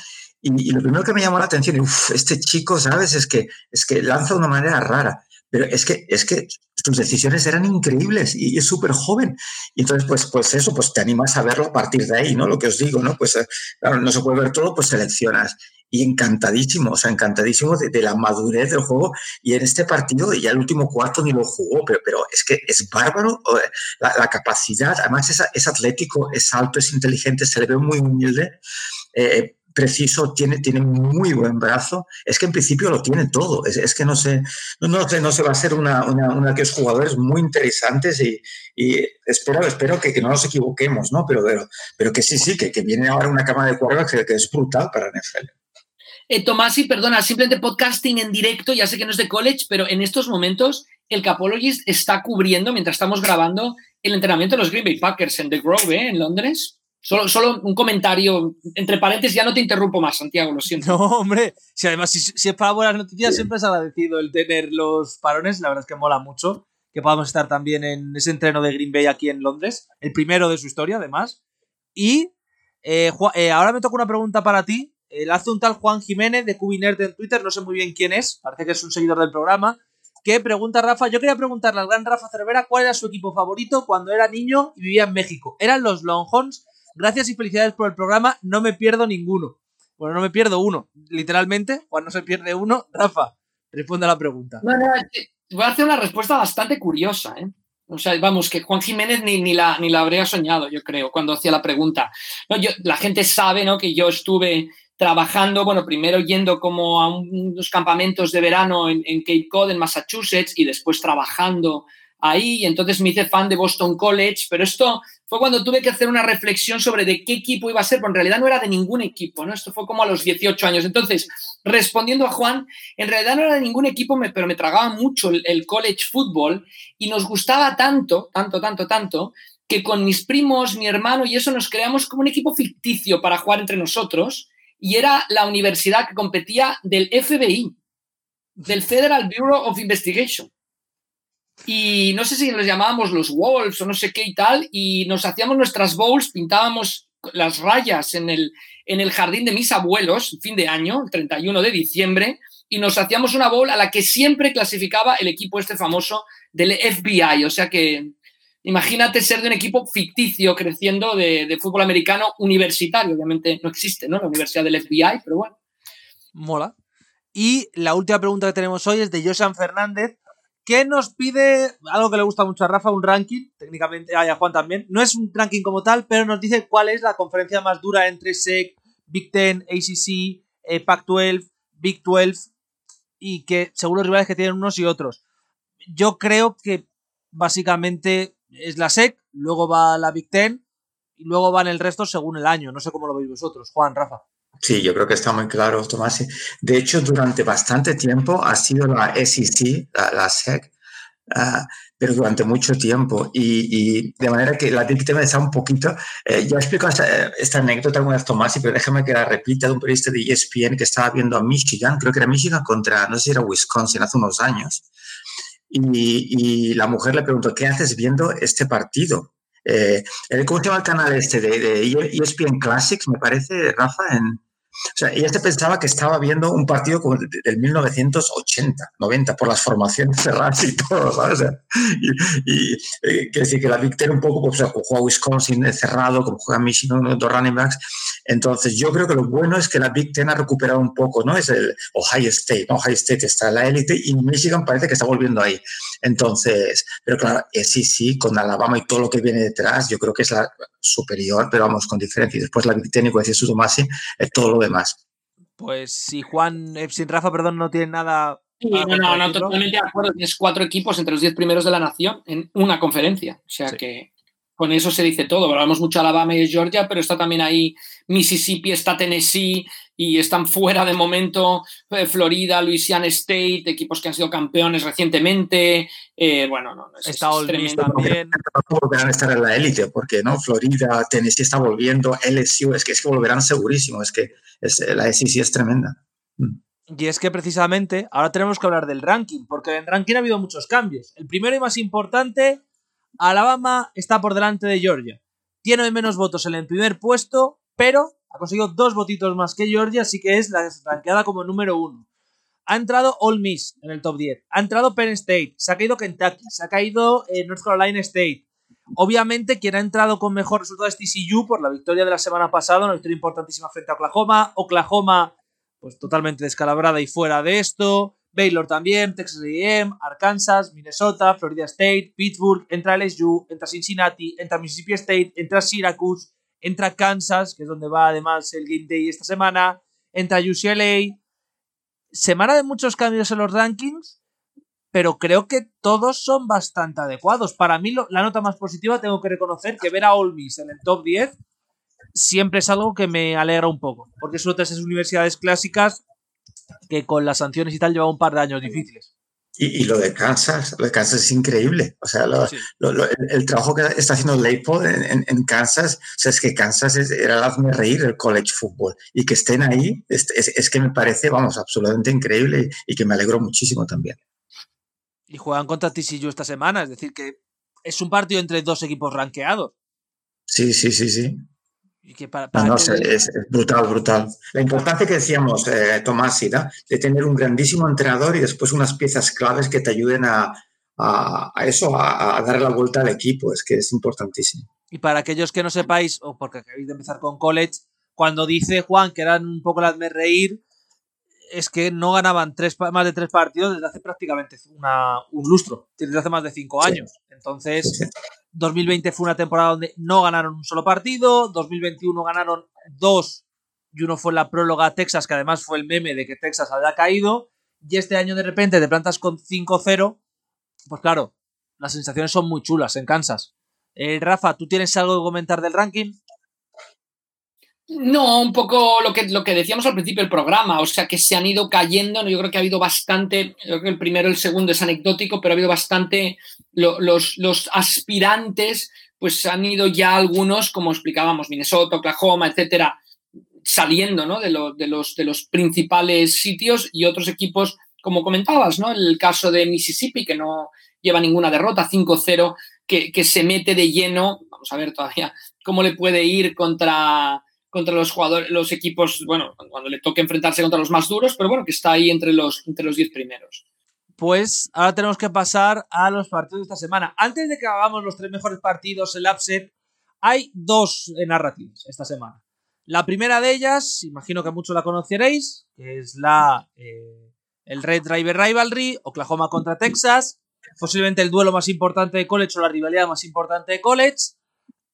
y, lo primero que me llamó la atención, uff, este chico, ¿sabes? Es que, es que lanza de una manera rara, pero es que, es que sus decisiones eran increíbles y, es súper joven. Y entonces, pues, pues eso, pues te animas a verlo a partir de ahí, ¿no? Lo que os digo, ¿no? Pues eh, claro, no se puede ver todo, pues seleccionas. y encantadísimo, o sea, encantadísimo de, la madurez del juego. Y en este partido, ya el último cuarto ni lo jugó, pero, pero es que es bárbaro la, capacidad. Además, es, es, atlético, es alto, es inteligente, se le ve muy humilde. Eh, preciso, tiene, tiene muy buen brazo. Es que en principio lo tiene todo. Es, es que no sé, no, no, no se va a ser una, una, una de aquellos jugadores muy interesantes y, y espero, espero que, que, no nos equivoquemos, ¿no? Pero, pero, pero que sí, sí, que, que viene ahora una cama de cuerdas que, que es brutal para NFL. Eh, Tomás, y perdona, simplemente podcasting en directo, ya sé que no es de college, pero en estos momentos el Capologist está cubriendo, mientras estamos grabando, el entrenamiento de los Green Bay Packers en The Grove, ¿eh? en Londres. Solo, solo un comentario, entre paréntesis, ya no te interrumpo más, Santiago, lo siento. No, hombre, si además, si, si es para buenas noticias, siempre es agradecido el tener los parones, la verdad es que mola mucho que podamos estar también en ese entreno de Green Bay aquí en Londres, el primero de su historia, además. Y eh, eh, ahora me toca una pregunta para ti, el hace un tal Juan Jiménez de Cubinert en Twitter, no sé muy bien quién es, parece que es un seguidor del programa, que pregunta Rafa, yo quería preguntarle al gran Rafa Cervera cuál era su equipo favorito cuando era niño y vivía en México. Eran los Longhorns. Gracias y felicidades por el programa, no me pierdo ninguno. Bueno, no me pierdo uno, literalmente, cuando se pierde uno. Rafa, responde a la pregunta. Bueno, voy a hacer una respuesta bastante curiosa, ¿eh? O sea, vamos, que Juan Jiménez ni, ni, la, ni la habría soñado, yo creo, cuando hacía la pregunta. La gente sabe ¿no? que yo estuve trabajando, bueno, primero yendo como a unos campamentos de verano en, Cape Cod, en Massachusetts, y después trabajando ahí, y entonces me hice fan de Boston College, pero esto fue cuando tuve que hacer una reflexión sobre de qué equipo iba a ser, porque en realidad no era de ningún equipo, ¿no? Esto fue como a los 18 años. Entonces, respondiendo a Juan, en realidad no era de ningún equipo, pero me tragaba mucho el, el college football y nos gustaba tanto, tanto, tanto, tanto, que con mis primos, mi hermano y eso nos creamos como un equipo ficticio para jugar entre nosotros y era la universidad que competía del FBI, del Federal Bureau of Investigation. Y no sé si los llamábamos los Wolves o no sé qué y tal, y nos hacíamos nuestras bowls, pintábamos las rayas en el, en el jardín de mis abuelos, fin de año, el 31 de diciembre, y nos hacíamos una bowl a la que siempre clasificaba el equipo este famoso del FBI. O sea que Imagínate ser de un equipo ficticio creciendo de, fútbol americano universitario. Obviamente no existe, ¿no? La Universidad del FBI, pero bueno. Mola. Y la última pregunta que tenemos hoy es de Josan Fernández, que nos pide algo que le gusta mucho a Rafa, un ranking, técnicamente, a Juan también. No es un ranking como tal, pero nos dice cuál es la conferencia más dura entre SEC, Big Ten, ACC, eh, Pac-12, Big 12, y que según los rivales que tienen unos y otros. Yo creo que básicamente es la SEC, luego va la Big Ten y luego van el resto según el año. No sé cómo lo veis vosotros, Juan, Rafa. Sí, yo creo que está muy claro, Tomás. De hecho, durante bastante tiempo ha sido la SEC, la, SEC, ah, pero durante mucho tiempo. Y, de manera que la Ten está un poquito. Eh, ya explico esta, esta, anécdota alguna vez, Tomás, pero déjame que la repita de un periodista de ESPN que estaba viendo a Michigan, creo que era Michigan contra, no sé si era Wisconsin, hace unos años. Y, la mujer le preguntó, ¿qué haces viendo este partido? Eh, ¿Cómo se llama el canal este de, de ESPN Classics, me parece, Rafa? En, o sea, ella se pensaba que estaba viendo un partido como del 1980, 90, por las formaciones cerradas y todo, ¿sabes? Y, eh, quiere decir que la Ten un poco, pues, juega Wisconsin cerrado, como juega Michigan, dos running backs. Entonces, yo creo que lo bueno es que la Big Ten ha recuperado un poco, ¿no? Es el Ohio State, ¿no? Ohio State está en la élite y Michigan parece que está volviendo ahí. Entonces, pero claro, eh, sí, sí, con Alabama y todo lo que viene detrás, yo creo que es la superior, pero vamos, con diferencia. Y después la Big Ten, y decía su Tomasi, es todo lo demás. Pues si Juan, eh, sin Rafa, perdón, no tiene nada. no, no, no, totalmente de acuerdo. Tienes cuatro equipos entre los diez primeros de la nación en una conferencia. O sea que con eso se dice todo. Hablamos mucho de Alabama y de Georgia, pero está también ahí Mississippi, está Tennessee y están fuera de momento eh, Florida, Louisiana State, equipos que han sido campeones recientemente. Eh, bueno, no, está Ole también. Volverán a estar en la élite, porque no Florida, Tennessee está volviendo, LSU, es que es que volverán segurísimo, es que es, la SEC es tremenda. Mm. Y es que precisamente ahora tenemos que hablar del ranking, porque en ranking ha habido muchos cambios. El primero y más importante Alabama está por delante de Georgia. Tiene menos votos en el primer puesto, pero ha conseguido dos votitos más que Georgia, así que es la ranqueada como número uno. Ha entrado All Miss en el top 10. Ha entrado Penn State. Se ha caído Kentucky. Se ha caído eh, North Carolina State. Obviamente, quien ha entrado con mejor resultado es TCU por la victoria de la semana pasada, una victoria importantísima frente a Oklahoma. Oklahoma pues totalmente descalabrada y fuera de esto. Baylor también, Texas AM, Arkansas, Minnesota, Florida State, Pittsburgh, entra LSU, entra Cincinnati, entra Mississippi State, entra Syracuse, entra Kansas, que es donde va además el Game Day esta semana, entra UCLA. Semana de muchos cambios en los rankings, pero creo que todos son bastante adecuados. Para mí, la nota más positiva tengo que reconocer que ver a Ole Miss en el top 10 siempre es algo que me alegra un poco, porque es otra de esas universidades clásicas que con las sanciones y tal lleva un par de años difíciles. Y, lo de Kansas, lo de Kansas es increíble. O sea, el, trabajo que está haciendo Leipold en, Kansas, o sea, es que Kansas era el hazme reír el college football. Y que estén ahí, es, es, que me parece, vamos, absolutamente increíble y, que me alegro muchísimo también. Y juegan contra TCU esta semana, es decir, que es un partido entre dos equipos ranqueados. Sí, sí, sí, sí no, es, brutal, brutal. La importancia que decíamos, eh, Tomás, de tener un grandísimo entrenador y después unas piezas claves que te ayuden a, eso, a, a, darle la vuelta al equipo, es que es importantísimo. Y para aquellos que no sepáis, o porque acabáis de empezar con college, cuando dice Juan que eran un poco las de reír, es que no ganaban tres, más de tres partidos desde hace prácticamente una, un lustro, desde hace más de cinco años. Entonces, 2020 fue una temporada donde no ganaron un solo partido, 2021 ganaron dos y uno fue la próloga a Texas, que además fue el meme de que Texas había caído, y este año de repente te plantas con 5-0, pues claro, las sensaciones son muy chulas en Kansas. Eh, Rafa, ¿tú tienes algo que comentar del ranking? No, un poco lo que, lo que decíamos al principio del programa, o sea que se han ido cayendo, yo creo que ha habido bastante, yo creo que el primero y el segundo es anecdótico, pero ha habido bastante, los, los aspirantes, pues han ido ya algunos, como explicábamos, Minnesota, Oklahoma, etcétera, saliendo ¿no? de, de, los, de los principales sitios y otros equipos, como comentabas, ¿no? El caso de Mississippi, que no lleva ninguna derrota, 5-0, que, que se mete de lleno, vamos a ver todavía cómo le puede ir contra contra los jugadores, los equipos, bueno, cuando le toque enfrentarse contra los más duros, pero bueno, que está ahí entre los entre los 10 primeros. Pues ahora tenemos que pasar a los partidos de esta semana. Antes de que hagamos los tres mejores partidos, el upset, hay dos narrativas esta semana. La primera de ellas, imagino que muchos la conoceréis, que es la eh, el Red Driver Rivalry, Oklahoma contra Texas, posiblemente el duelo más importante de college o la rivalidad más importante de college.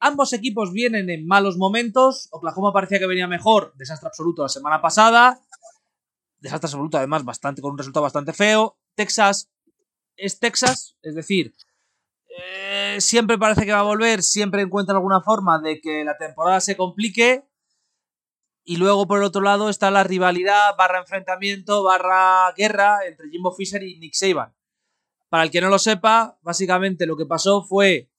Ambos equipos vienen en malos momentos. Oklahoma parecía que venía mejor. Desastre absoluto la semana pasada. Desastre absoluto, además, bastante, con un resultado bastante feo. Texas es Texas, es decir, eh, siempre parece que va a volver, siempre encuentra alguna forma de que la temporada se complique. Y luego, por el otro lado, está la rivalidad, barra enfrentamiento, barra guerra entre Jimbo Fisher y Nick Saban. Para el que no lo sepa, básicamente lo que pasó fue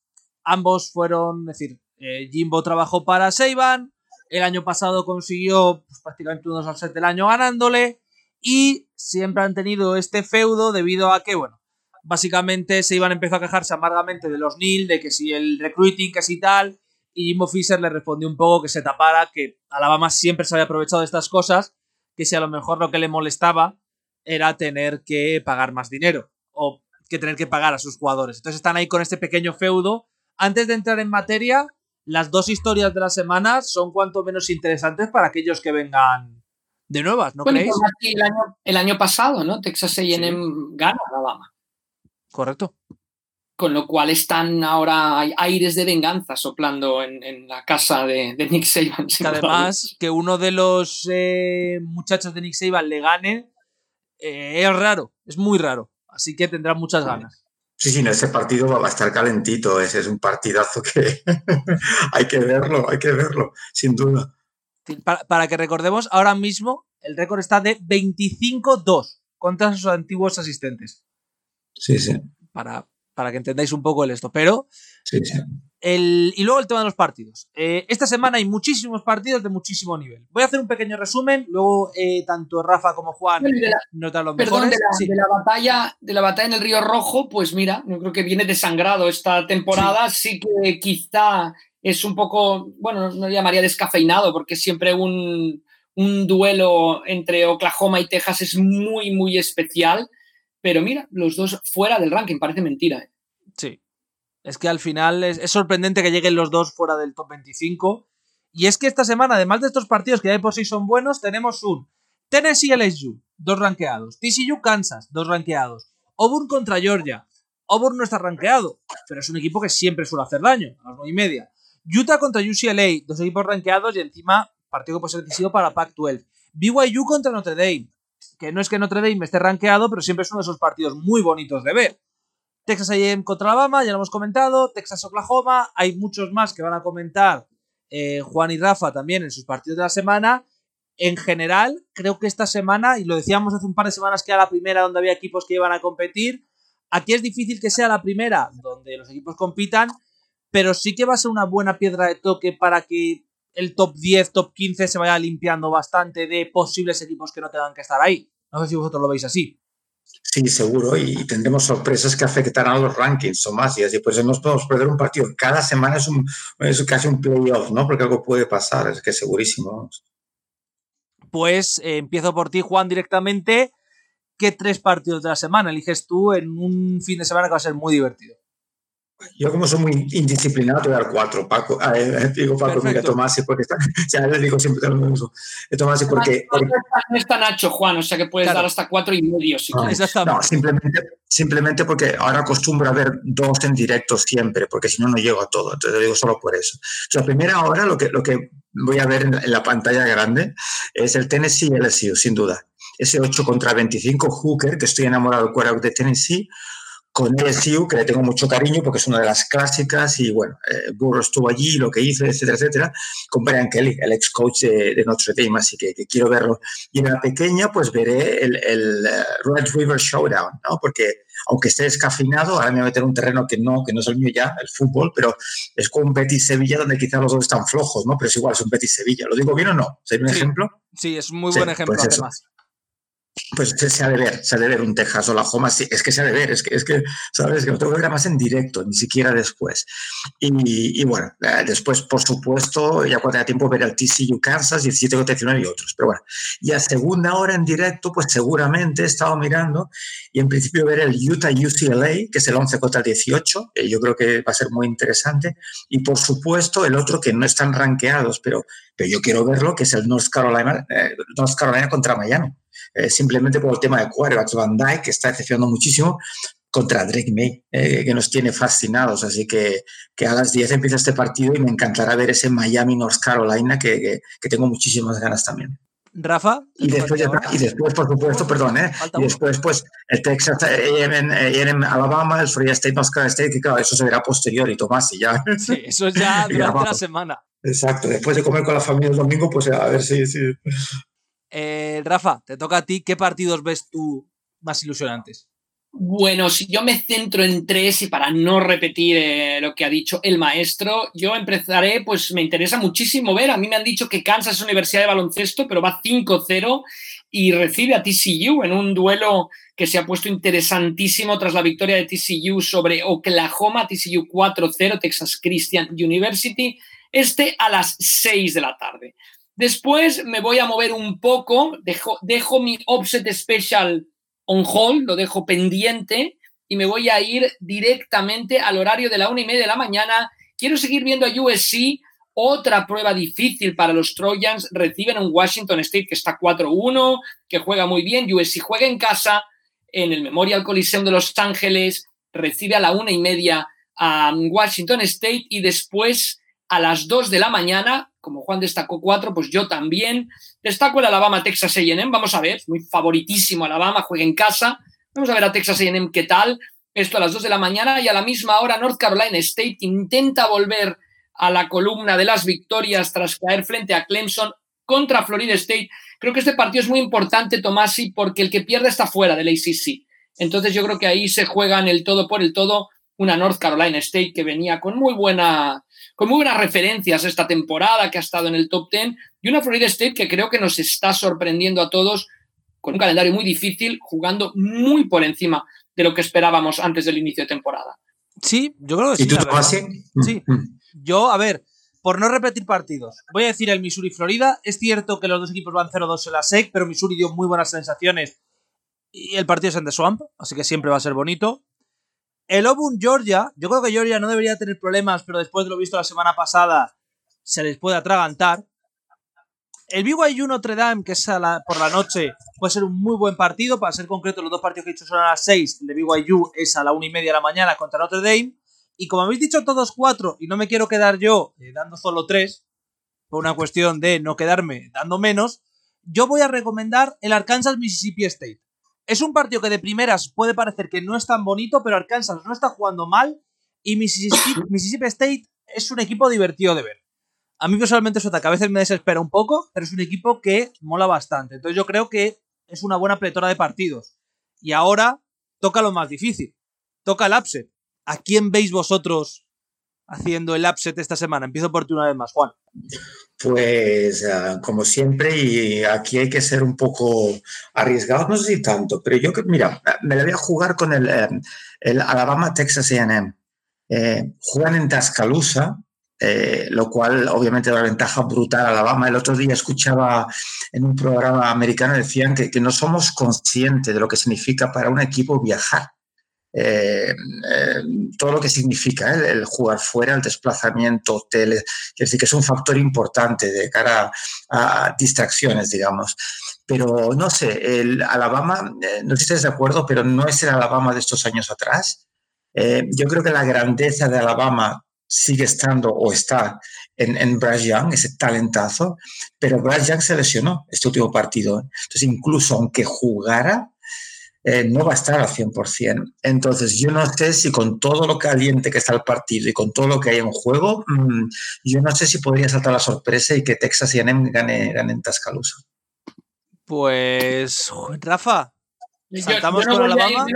Ambos fueron, es decir, eh, Jimbo trabajó para Seiban, el año pasado consiguió pues, prácticamente unos al set del año ganándole y siempre han tenido este feudo debido a que, bueno, básicamente Seiban empezó a quejarse amargamente de los Nil, de que si el recruiting, que si tal, y Jimbo Fisher le respondió un poco que se tapara, que Alabama siempre se había aprovechado de estas cosas, que si a lo mejor lo que le molestaba era tener que pagar más dinero o que tener que pagar a sus jugadores. Entonces están ahí con este pequeño feudo antes de entrar en materia, las dos historias de la semana son cuanto menos interesantes para aquellos que vengan de nuevas, ¿no creéis? El año, pasado, ¿no? Texas A&M gana Alabama. Correcto. Con lo cual están ahora hay aires de venganza soplando en, la casa de, Nick Saban. además, que uno de los eh, muchachos de Nick Saban le gane eh, es raro, es muy raro. Así que tendrá muchas ganas. Sí, sí, ese partido va a estar calentito. Ese es un partidazo que hay que verlo, hay que verlo, sin duda. Para, que recordemos, ahora mismo el récord está de 25-2 contra sus antiguos asistentes. Sí, sí. Para, para que entendáis un poco el esto. Pero sí, sí y luego el tema de los partidos. Eh, esta semana hay muchísimos partidos de muchísimo nivel. Voy a hacer un pequeño resumen, luego eh, tanto Rafa como Juan notan los perdón, De la, batalla, de la batalla en el Río Rojo, pues mira, yo creo que viene desangrado esta temporada. Sí, que quizá es un poco, bueno, no llamaría descafeinado, porque siempre un, un duelo entre Oklahoma y Texas es muy, muy especial. Pero mira, los dos fuera del ranking, parece mentira. ¿eh? Es que al final es, sorprendente que lleguen los dos fuera del top 25. Y es que esta semana, además de estos partidos que ya de por sí son buenos, tenemos un Tennessee LSU, dos ranqueados. TCU Kansas, dos ranqueados. Auburn contra Georgia. Auburn no está ranqueado, pero es un equipo que siempre suele hacer daño, a las 9 y media. Utah contra UCLA, dos equipos ranqueados y encima partido que puede ser decisivo para Pac-12. BYU contra Notre Dame, que no es que Notre Dame esté ranqueado, pero siempre es uno de esos partidos muy bonitos de ver. Texas A&M contra Alabama, ya lo hemos comentado. Texas Oklahoma, hay muchos más que van a comentar eh, Juan y Rafa también en sus partidos de la semana. En general, creo que esta semana, y lo decíamos hace un par de semanas que era la primera donde había equipos que iban a competir, aquí es difícil que sea la primera donde los equipos compitan, pero sí que va a ser una buena piedra de toque para que el top 10, top 15 se vaya limpiando bastante de posibles equipos que no tengan que estar ahí. No sé si vosotros lo veis así. Sí, seguro, y tendremos sorpresas que afectarán a los rankings o más, y así pues no podemos perder un partido. Cada semana es, un, es casi un playoff, ¿no? Porque algo puede pasar, es que segurísimo. Pues eh, empiezo por ti, Juan, directamente. ¿Qué tres partidos de la semana eliges tú en un fin de semana que va a ser muy divertido? Yo como soy muy indisciplinado, te voy a dar cuatro, Paco. Ah, eh, digo Paco, mira, Tomás, porque está, ya le digo siempre lo mismo. Tomás, porque, porque... No está Nacho, Juan, o sea que puedes dar hasta cuatro y medio. Si no, no, simplemente, simplemente porque ahora acostumbro a ver dos en directo siempre, porque si no, no llego a todo. Entonces lo digo solo por eso. O sea, primera hora lo que, lo que voy a ver en, en la pantalla grande es el Tennessee LSU, sin duda. Ese 8 contra 25 Hooker, que estoy enamorado del quarterback de Tennessee, con LSU, que le tengo mucho cariño porque es una de las clásicas y bueno, eh, Burro estuvo allí, lo que hizo, etcétera, etcétera, con Brian Kelly, el ex coach de, Notre Dame, así que, quiero verlo. Y en la pequeña, pues veré el, el eh, Red River Showdown, ¿no? Porque aunque esté descafeinado, ahora me voy a meter un terreno que no, que no es el mío ya, el fútbol, pero es con un Betis Sevilla donde quizás los dos están flojos, ¿no? Pero es igual, es un Betis Sevilla. ¿Lo digo bien o no? ¿Sería un ejemplo? Sí, es un muy buen ejemplo, pues además pues se ha de ver, se ha de ver un Texas Oklahoma, sí, es que se ha de ver, es que, es que ¿sabes? Que lo tengo que ver más en directo, ni siquiera después. Y, bueno, eh, después, por supuesto, ya cuando haya tiempo ver el TCU Kansas, 17 contra 19 y otros. Pero bueno, y a segunda hora en directo, pues seguramente he estado mirando y en principio ver el Utah UCLA, que es el 11 contra el 18, que yo creo que va a ser muy interesante. Y por supuesto, el otro que no están rankeados, pero, pero yo quiero verlo, que es el North Carolina, eh, North Carolina contra Miami. Eh, simplemente por el tema de quarterbacks. Van Dyke, que está decepcionando muchísimo, contra Drake May, eh, que nos tiene fascinados. Así que, que, a las 10 empieza este partido y me encantará ver ese Miami-North Carolina, que, que, tengo muchísimas ganas también. Rafa. Y después, y después, por supuesto, perdón, ¿eh? y después, pues, el Texas en Alabama, el Florida State, North Carolina State, que claro, eso se verá posterior y Tomás, y ya. Sí, eso es ya durante la semana. Exacto, después de comer con la familia el domingo, pues a ver si, si, eh, Rafa, te toca a ti. ¿Qué partidos ves tú más ilusionantes? Bueno, si yo me centro en tres y para no repetir eh, lo que ha dicho el maestro, yo empezaré, pues me interesa muchísimo ver. A mí me han dicho que Kansas es Universidad de Baloncesto, pero va 5-0 y recibe a TCU en un duelo que se ha puesto interesantísimo tras la victoria de TCU sobre Oklahoma, TCU 4-0, Texas Christian University, este a las 6 de la tarde. Después me voy a mover un poco, dejo, mi offset special on hold, lo dejo pendiente y me voy a ir directamente al horario de la una y media de la mañana. Quiero seguir viendo a USC, otra prueba difícil para los Trojans. Reciben un Washington State que está 4-1, que juega muy bien. USC juega en casa en el Memorial Coliseum de Los Ángeles, recibe a la una y media a Washington State y después a las 2 de la mañana, como Juan destacó cuatro, pues yo también. Destaco el Alabama Texas AM, vamos a ver, muy favoritísimo Alabama, juega en casa. Vamos a ver a Texas AM qué tal. Esto a las 2 de la mañana y a la misma hora North Carolina State intenta volver a la columna de las victorias tras caer frente a Clemson contra Florida State. Creo que este partido es muy importante, Tomasi, porque el que pierde está fuera del ACC. Entonces yo creo que ahí se juegan el todo por el todo una North Carolina State que venía con muy buena con muy buenas referencias esta temporada, que ha estado en el top 10, y una Florida State que creo que nos está sorprendiendo a todos con un calendario muy difícil, jugando muy por encima de lo que esperábamos antes del inicio de temporada. Sí, yo creo que sí. ¿Y tú así? Sí. Mm, mm. Yo, a ver, por no repetir partidos, voy a decir el Missouri-Florida. Es cierto que los dos equipos van 0-2 en la SEC, pero Missouri dio muy buenas sensaciones y el partido es en The Swamp, así que siempre va a ser bonito. El Auburn Georgia, yo creo que Georgia no debería tener problemas, pero después de lo visto la semana pasada, se les puede atragantar. El BYU Notre Dame, que es por la noche, puede ser un muy buen partido. Para ser concreto, los dos partidos que he dicho son a las 6. El de BYU es a la 1 y media de la mañana contra Notre Dame. Y como habéis dicho todos cuatro, y no me quiero quedar yo eh, dando solo tres, por una cuestión de no quedarme dando menos, yo voy a recomendar el Arkansas Mississippi State. Es un partido que de primeras puede parecer que no es tan bonito, pero Arkansas no está jugando mal y Mississippi, Mississippi State es un equipo divertido de ver. A mí personalmente eso a veces me desespera un poco, pero es un equipo que mola bastante. Entonces yo creo que es una buena pletora de partidos. Y ahora toca lo más difícil. Toca el upset. ¿A quién veis vosotros haciendo el upset esta semana? Empiezo por ti una vez más, Juan. Pues ah, como siempre, y aquí hay que ser un poco arriesgados, no sé si tanto, pero yo, mira, me la voy a jugar con el, eh, Alabama Texas AM. Eh, juegan en Tuscaloosa, eh, lo cual obviamente da una ventaja brutal a Alabama. El otro día escuchaba en un programa americano, decían que, no somos conscientes de lo que significa para un equipo viajar. Eh, todo lo que significa el, jugar fuera, el desplazamiento, hoteles, es decir, que es un factor importante de cara a, distracciones, digamos. Pero no sé, el Alabama, no sé si estáis de acuerdo, pero no es el Alabama de estos años atrás. yo creo que la grandeza de Alabama sigue estando o está en, en Bryce Young, ese talentazo, pero Bryce Young se lesionó este último partido. Entonces, incluso aunque jugara, eh, no va a estar al 100%. Entonces, yo no sé si con todo lo caliente que está el partido y con todo lo que hay en juego, mm, yo no sé si podría saltar la sorpresa y que Texas y gane, gane en Tascaloosa. Pues, Rafa, saltamos con Alabama.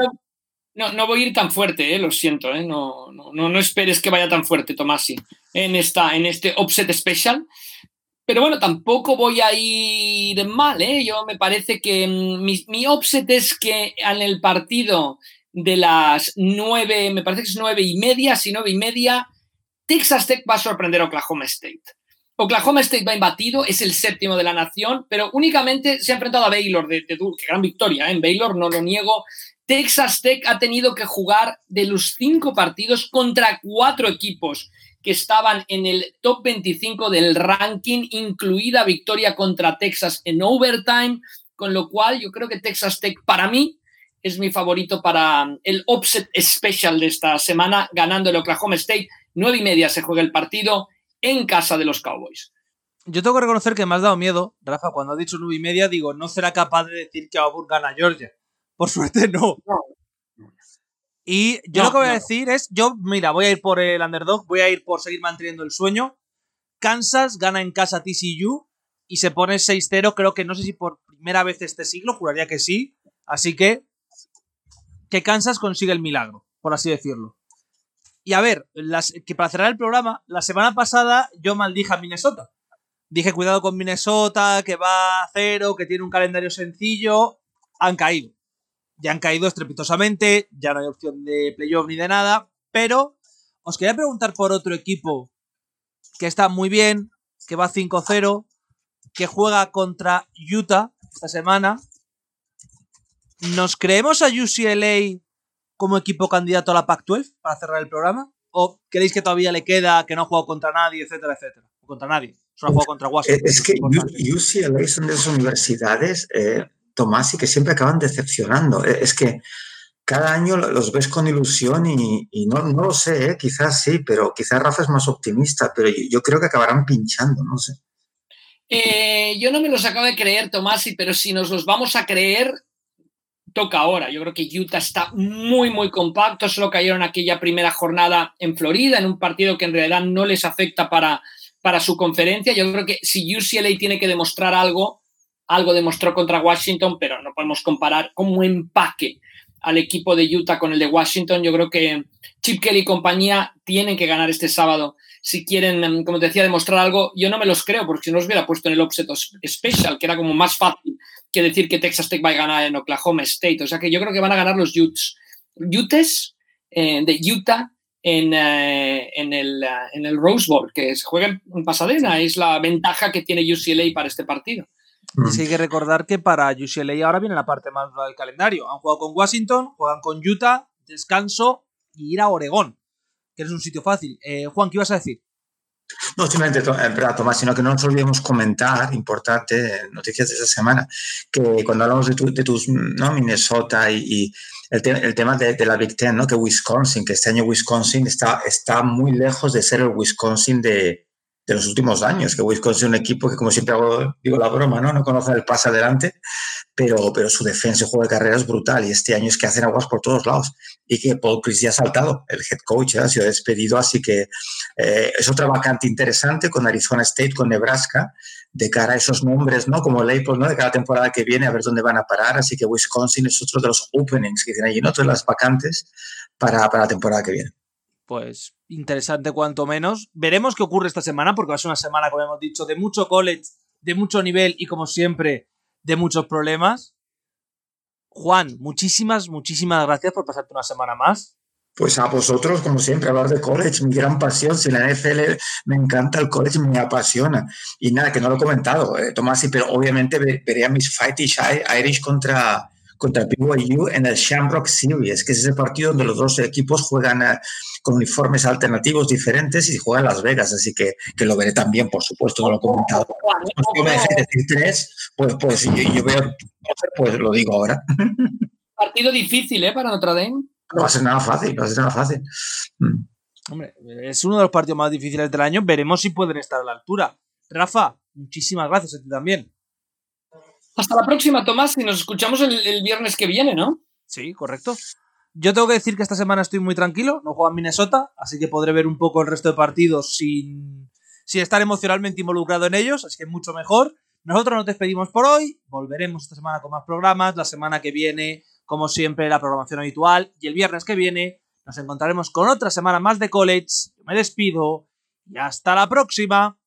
No, no voy a ir tan fuerte, eh, lo siento, eh, no, no, no, esperes que vaya tan fuerte, Tomasi, en, esta, en este offset special. Pero bueno, tampoco voy a ir mal, ¿eh? Yo me parece que mm, mi, mi offset es que en el partido de las nueve, me parece que es nueve y media, si nueve y media, Texas Tech va a sorprender a Oklahoma State. Oklahoma State va imbatido, es el séptimo de la nación, pero únicamente se ha enfrentado a Baylor de, de, qué gran victoria, ¿eh? en Baylor no lo niego, Texas Tech ha tenido que jugar de los cinco partidos contra cuatro equipos que estaban en el top 25 del ranking, incluida victoria contra Texas en overtime, con lo cual yo creo que Texas Tech para mí es mi favorito para el upset special de esta semana, ganando el Oklahoma State. Nueve y media se juega el partido en casa de los Cowboys. Yo tengo que reconocer que me has dado miedo, Rafa, cuando ha dicho nueve y media, digo, no será capaz de decir que Auburn gana Georgia. Por suerte no. Y yo lo que voy a decir es, yo, mira, voy a ir por el underdog, voy a ir por seguir manteniendo el sueño. Kansas gana en casa TCU y se pone 6-0, creo que no sé si por primera vez este siglo, juraría que sí. Así que que Kansas consiga el milagro, por así decirlo. Y a ver, las, que para cerrar el programa, la semana pasada yo maldije a Minnesota. Dije cuidado con Minnesota, que va a cero, que tiene un calendario sencillo. Han caído ya han caído estrepitosamente, ya no hay opción de playoff ni de nada, pero os quería preguntar por otro equipo que está muy bien, que va 5-0, que juega contra Utah esta semana. ¿Nos creemos a UCLA como equipo candidato a la Pac-12 para cerrar el programa? ¿O queréis que todavía le queda, que no ha jugado contra nadie, etcétera, etcétera? contra nadie, solo ha jugado contra Washington. Es que UCLA son de esas universidades eh, Tomás y que siempre acaban decepcionando. E, es que cada año los ves con ilusión y, no, lo sé, ¿eh? quizás sí, pero quizás Rafa es más optimista, pero yo, creo que acabarán pinchando, no sé. Eh, yo no me los acabo de creer, Tomás, pero si nos los vamos a creer, toca ahora. Yo creo que Utah está muy, muy compacto. Solo cayeron aquella primera jornada en Florida, en un partido que en realidad no les afecta para, para su conferencia. Yo creo que si UCLA tiene que demostrar algo, algo demostró contra Washington, pero no podemos comparar como empaque al equipo de Utah con el de Washington. Yo creo que Chip Kelly y compañía tienen que ganar este sábado. Si quieren, em, como te decía, demostrar algo, yo no me los creo, porque si no los hubiera puesto en el offset special, que era como más fácil que decir que Texas Tech va a ganar en Oklahoma State. O sea que yo creo que van a ganar los Utes, eh, de Utah en, eh, el, eh, en el Rose Bowl, que se juega en Pasadena. Es la ventaja que tiene UCLA para este partido. Y hay que recordar que para UCLA ahora viene la parte más dura del calendario. Han jugado con Washington, juegan con Utah, descanso y ir a Oregón, que es un sitio fácil. Eh, Juan, ¿qué ibas a decir? No, simplemente, en verdad, Tomás, sino que no nos olvidemos comentar, importante, noticias de esta semana, que cuando hablamos de, de tus, ¿no? Minnesota y, el, el, tema de, de, la Big Ten, ¿no? Que Wisconsin, que este año Wisconsin está, está muy lejos de ser el Wisconsin de, de los últimos años, que Wisconsin es un equipo que, como siempre hago, digo la broma, ¿no? No conoce el pase adelante, pero, pero su defensa y juego de carrera es brutal y este año es que hacen aguas por todos lados y que Paul Chris ya ha saltado, el head coach ¿eh? ha sido despedido, así que eh, es otra vacante interesante con Arizona State, con Nebraska, de cara a esos nombres, ¿no? Como Leipold, ¿no? De cada temporada que viene, a ver dónde van a parar, así que Wisconsin es otro de los openings que tienen allí, ¿no? Todas las vacantes para, para la temporada que viene pues interesante cuanto menos. Veremos qué ocurre esta semana, porque va a ser una semana, como hemos dicho, de mucho college, de mucho nivel y como siempre, de muchos problemas. Juan, muchísimas, muchísimas gracias por pasarte una semana más. Pues a vosotros, como siempre, hablar de college, mi gran pasión. Si la NFL me encanta el college, me apasiona. Y nada, que no lo he comentado, eh, Tomás, pero obviamente veré a mis Fightish Irish contra, contra BYU en el Shamrock Series, que es ese partido donde los dos equipos juegan eh, con uniformes alternativos diferentes y juegan Las Vegas, así que, que lo veré también, por supuesto, lo he comentado. Si me decir tres, pues, pues yo, yo veo, pues lo digo ahora. Partido difícil, ¿eh? Para Notre Dame. No va a ser nada fácil, no va a ser nada fácil. Mm. Hombre, es uno de los partidos más difíciles del año. Veremos si pueden estar a la altura. Rafa, muchísimas gracias a ti también. Hasta la próxima, Tomás, y nos escuchamos el, viernes que viene, ¿no? Sí, correcto. Yo tengo que decir que esta semana estoy muy tranquilo, no juego en Minnesota, así que podré ver un poco el resto de partidos sin, sin estar emocionalmente involucrado en ellos, así que mucho mejor. Nosotros nos despedimos por hoy, volveremos esta semana con más programas, la semana que viene, como siempre, la programación habitual, y el viernes que viene nos encontraremos con otra semana más de college. Yo me despido y hasta la próxima.